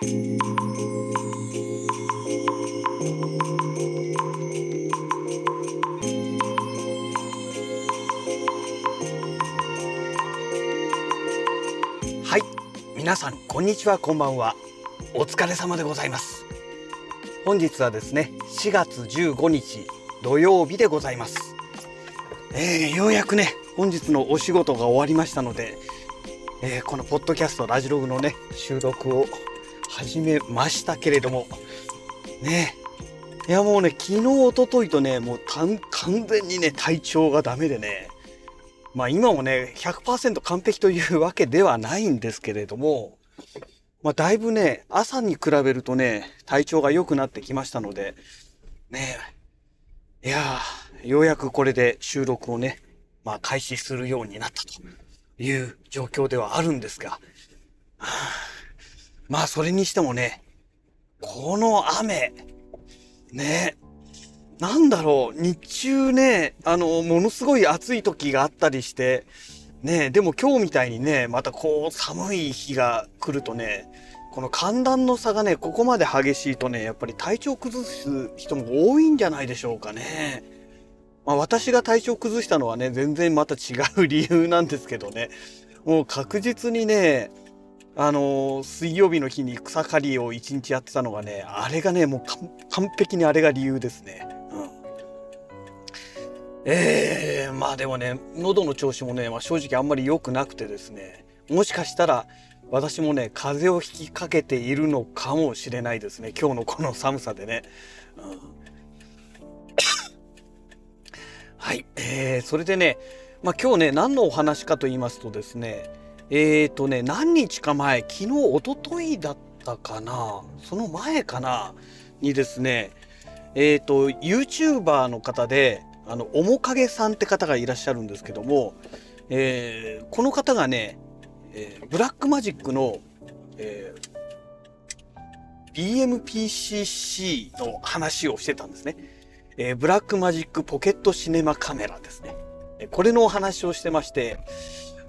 はい。皆さんこんにちは。こんばんは。お疲れ様でございます。本日はですね4月15日土曜日でございます。えー、ようやくね本日のお仕事が終わりましたので、えー、このポッドキャストラジログのね収録を始めましたけれども。ね。いやもうね昨日おとといとねもう完全にね体調がダメでね。まあ今もね100%完璧というわけではないんですけれども。まあだいぶね朝に比べるとね体調が良くなってきましたので。ね。いやようやくこれで収録をねまあ開始するようになったという状況ではあるんですが、はあ、まあそれにしてもねこの雨ねなんだろう、日中ね、あの、ものすごい暑い時があったりして、ね、でも今日みたいにね、またこう寒い日が来るとね、この寒暖の差がね、ここまで激しいとね、やっぱり体調崩す人も多いんじゃないでしょうかね。まあ私が体調崩したのはね、全然また違う理由なんですけどね、もう確実にね、あの、水曜日の日に草刈りを一日やってたのがね、あれがね、もう完璧にあれが理由ですね。ええー、まあでもね喉の調子もね、まあ、正直あんまり良くなくてですね。もしかしたら私もね風邪をひきかけているのかもしれないですね。今日のこの寒さでね。うん、はい、えー、それでね、まあ、今日ね何のお話かと言いますとですねえっ、ー、とね何日か前昨日おとといだったかなその前かなにですねえっ、ー、と YouTuber の方であの面影さんって方がいらっしゃるんですけども、えー、この方がね、えー、ブラックマジックの、えー、BMPCC の話をしてたんですね、えー、ブラックマジックポケットシネマカメラですね。これのお話をしてまして、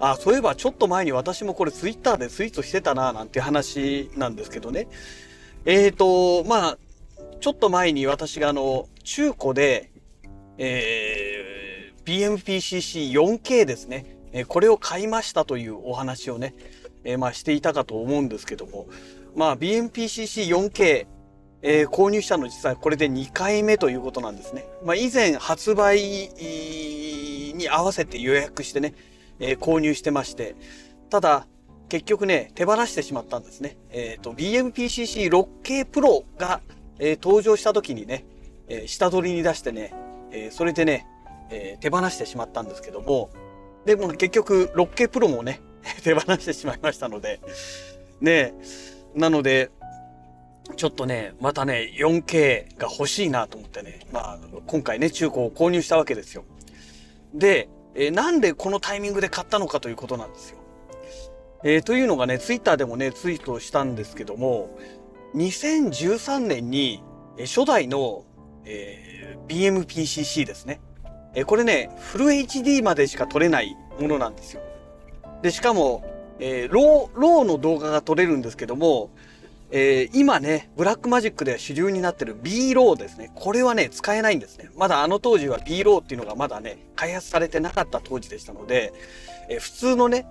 あ、そういえばちょっと前に私もこれツイッターでツイートしてたななんて話なんですけどね。えっ、ー、と、まあ、ちょっと前に私があの、中古で、えー、BMPCC4K ですね、えこれを買いましたというお話をね、えー、まあしていたかと思うんですけども、まあ BMPCC4K、えー、購入したの実はこれで2回目ということなんですね。まあ以前発売に合わせて予約してね、えー、購入してまして、ただ結局ね、手放してしまったんですね。えっ、ー、と BMPCC6K Pro が、えー、登場した時にね、えー、下取りに出してね、えー、それでね、えー、手放してしまったんですけども、でも結局 6K プロもね、手放してしまいましたので、ねなので、ちょっとね、またね、4K が欲しいなと思ってね、まあ、今回ね、中古を購入したわけですよ。で、えー、なんでこのタイミングで買ったのかということなんですよ。えー、というのがね、ツイッターでもね、ツイートしたんですけども、2013年に、え初代の、えー BMPCC ですね。えこれね、フル HD までしか撮れないものなんですよ。で、しかも、えー、 RAW、RAW の動画が撮れるんですけども、えー、今ね、ブラックマジックで主流になってる B RAW ですね。これはね、使えないんですね。まだあの当時は B ローっていうのがまだね、開発されてなかった当時でしたので、えー、普通のね、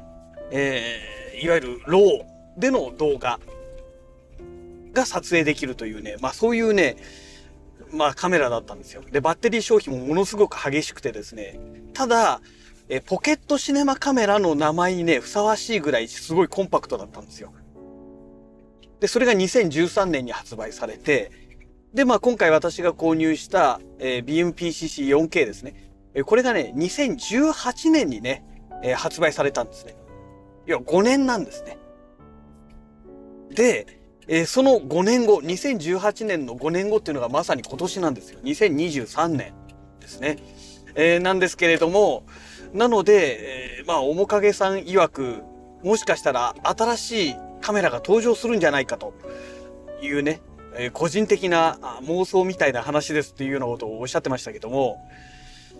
えー、いわゆる RAW での動画が撮影できるというね、まあそういうね、まあ、カメラだったんですよ。で、バッテリー消費もものすごく激しくてですね。ただ、えポケットシネマカメラの名前にね、ふさわしいぐらいすごいコンパクトだったんですよ。で、それが2013年に発売されて、で、まあ今回私が購入した、えー、BMPCC4K ですね。えー、これがね、2018年にね、えー、発売されたんですね。いや、5年なんですね。で、えー、その5年後、2018年の5年後っていうのがまさに今年なんですよ。2023年ですね。えー、なんですけれども、なので、えー、まあ、面影さん曰く、もしかしたら新しいカメラが登場するんじゃないかというね、え、個人的な妄想みたいな話ですっていうようなことをおっしゃってましたけども、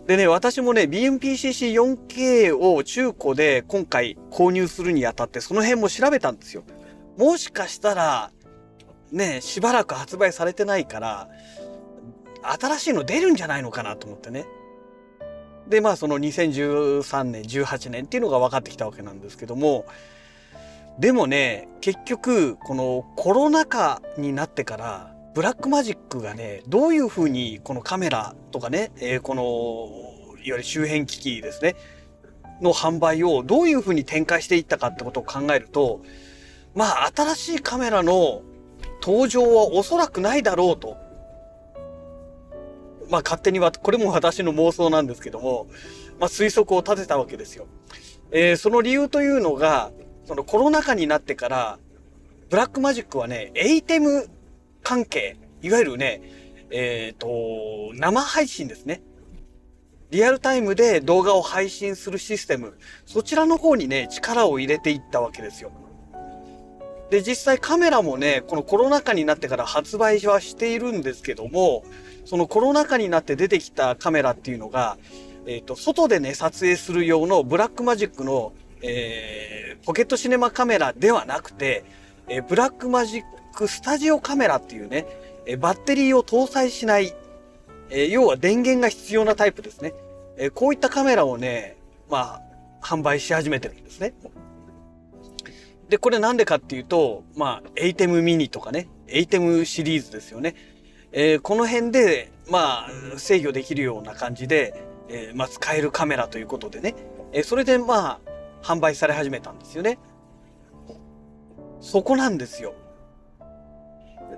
でね、私もね、BMPCC4K を中古で今回購入するにあたって、その辺も調べたんですよ。もしかしたら、ね、しばらく発売されてないから、新しいの出るんじゃないのかなと思ってね。で、まあその2013年、18年っていうのが分かってきたわけなんですけども、でもね、結局、このコロナ禍になってから、ブラックマジックがね、どういうふうにこのカメラとかね、えー、この、いわゆる周辺機器ですね、の販売をどういうふうに展開していったかってことを考えると、まあ新しいカメラの登場はおそらくないだろうと。まあ勝手には、これも私の妄想なんですけども、まあ推測を立てたわけですよ。えー、その理由というのが、そのコロナ禍になってから、ブラックマジックはね、エイテム関係、いわゆるね、えっ、ー、と、生配信ですね。リアルタイムで動画を配信するシステム、そちらの方にね、力を入れていったわけですよ。で、実際カメラもね、このコロナ禍になってから発売はしているんですけども、そのコロナ禍になって出てきたカメラっていうのが、えっ、ー、と、外でね、撮影する用のブラックマジックの、えー、ポケットシネマカメラではなくて、えー、ブラックマジックスタジオカメラっていうね、えバッテリーを搭載しない、え要は電源が必要なタイプですね。えこういったカメラをね、まあ、販売し始めてるんですね。で、これなんでかっていうと、まあ、エイテムミニとかね、エイテムシリーズですよね。えー、この辺で、まあ、制御できるような感じで、えー、まあ、使えるカメラということでね、えー、それでまあ、販売され始めたんですよね。そこなんですよ。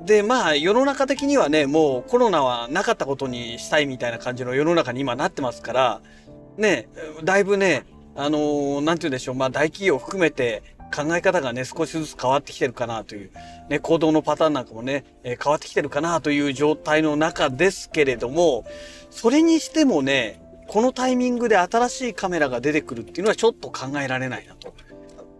で、まあ、世の中的にはね、もうコロナはなかったことにしたいみたいな感じの世の中に今なってますから、ね、だいぶね、あのー、なんて言うんでしょう、まあ大企業含めて考え方がね、少しずつ変わってきてるかなという、ね、行動のパターンなんかもね、え、変わってきてるかなという状態の中ですけれども、それにしてもね、このタイミングで新しいカメラが出てくるっていうのはちょっと考えられないなと。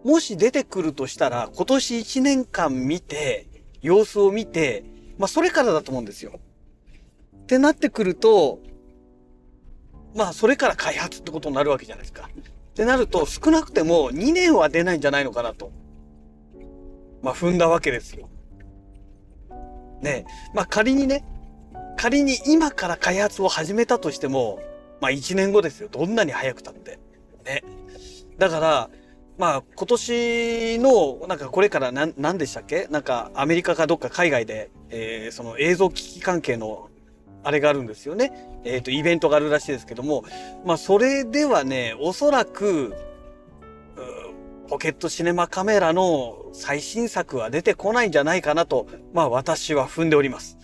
もし出てくるとしたら、今年1年間見て、様子を見て、まあそれからだと思うんですよ。ってなってくると、まあそれから開発ってことになるわけじゃないですか。ってなると少なくても2年は出ないんじゃないのかなと。まあ踏んだわけですよ。ねまあ仮にね、仮に今から開発を始めたとしても、まあ1年後ですよ。どんなに早くたって。ね。だから、まあ今年のなんかこれから何何でしたっけ？なんかアメリカかどっか海外で、えー、その映像機器関係のあれがあるんですよね。えっ、ー、とイベントがあるらしいですけどもまあそれではねおそらくポケットシネマカメラの最新作は出てこないんじゃないかなとまあ私は踏んでおります。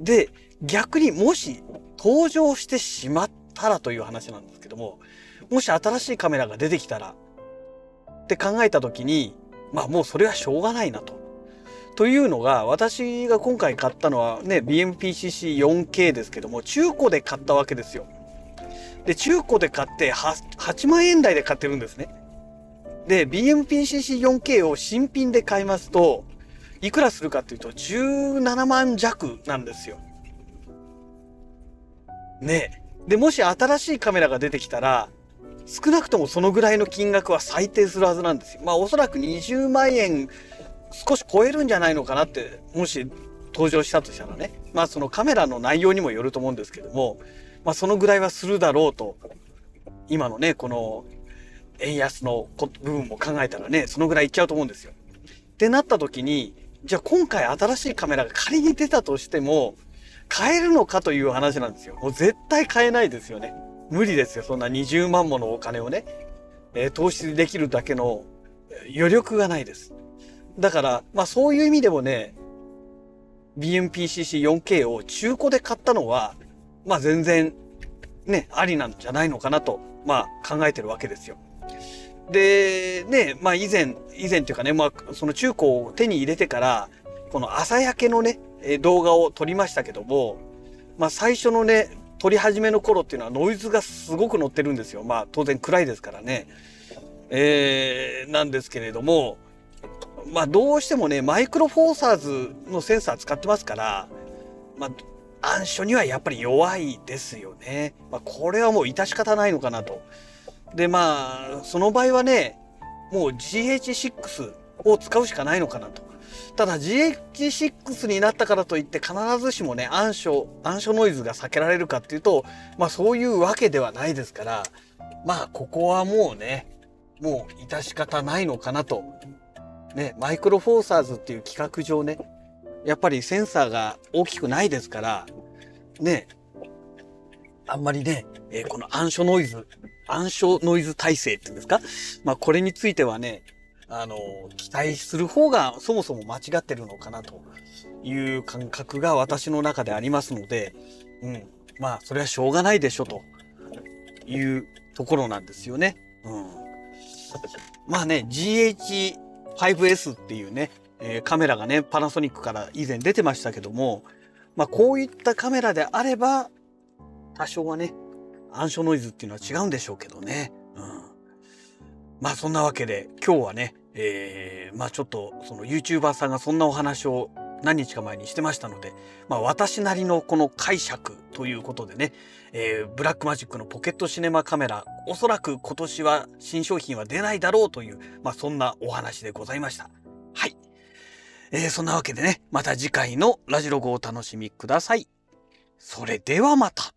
で逆にもし登場してしまったらという話なんですけどももし新しいカメラが出てきたらって考えた時にまあもうそれはしょうがないなと。というのが私が今回買ったのはね BMPCC4K ですけども中古で買ったわけですよ。で中古で買って 8, 8万円台で買ってるんですね。で BMPCC4K を新品で買いますといくらするかっていうと17万弱なんですよ。ねでもし新しいカメラが出てきたら少なくともそのぐらいの金額は最低するはずなんですよ。まあおそらく20万円少し超えるんじゃないのかなって、もし登場したとしたらね。まあそのカメラの内容にもよると思うんですけども、まあそのぐらいはするだろうと、今のね、この円安の部分も考えたらね、そのぐらいいっちゃうと思うんですよ。ってなった時に、じゃあ今回新しいカメラが仮に出たとしても、買えるのかという話なんですよ。もう絶対買えないですよね。無理ですよ。そんな20万ものお金をね、えー、投資できるだけの余力がないです。だから、まあそういう意味でもね、BMPCC4K を中古で買ったのは、まあ全然ね、ありなんじゃないのかなと、まあ考えてるわけですよ。で、ね、まあ以前、以前っていうかね、まあその中古を手に入れてから、この朝焼けのね、動画を撮りましたけども、まあ最初のね、撮り始めの頃っていうのはノイズがすごく乗ってるんですよ。まあ当然暗いですからね。えー、なんですけれども、まあどうしてもね、マイクロフォーサーズのセンサー使ってますから、まあ暗所にはやっぱり弱いですよね。まあこれはもう致し方ないのかなと。でまあ、その場合はね、もう GH6 を使うしかないのかなと。ただ GH6 になったからといって必ずしもね暗所暗所ノイズが避けられるかっていうとまあそういうわけではないですからまあここはもうねもう致し方ないのかなと。ねマイクロフォーサーズっていう企画上ねやっぱりセンサーが大きくないですからねあんまりね、えーこの暗所ノイズ暗所ノイズ耐性っていうんですか？まあこれについてはねあの、期待する方がそもそも間違ってるのかなという感覚が私の中でありますので、うん。まあ、それはしょうがないでしょというところなんですよね。うん。まあね、GH5S っていうね、えーカメラがね、パナソニックから以前出てましたけども、まあこういったカメラであれば、多少はね、暗所ノイズっていうのは違うんでしょうけどね。うん。まあそんなわけで今日はね、えーまあちょっとその YouTuber さんがそんなお話を何日か前にしてましたので、まあ私なりのこの解釈ということでね、えーブラックマジックのポケットシネマカメラ、おそらく今年は新商品は出ないだろうという、まあそんなお話でございました。はい。えーそんなわけでね、また次回のラジログをお楽しみください。それではまた。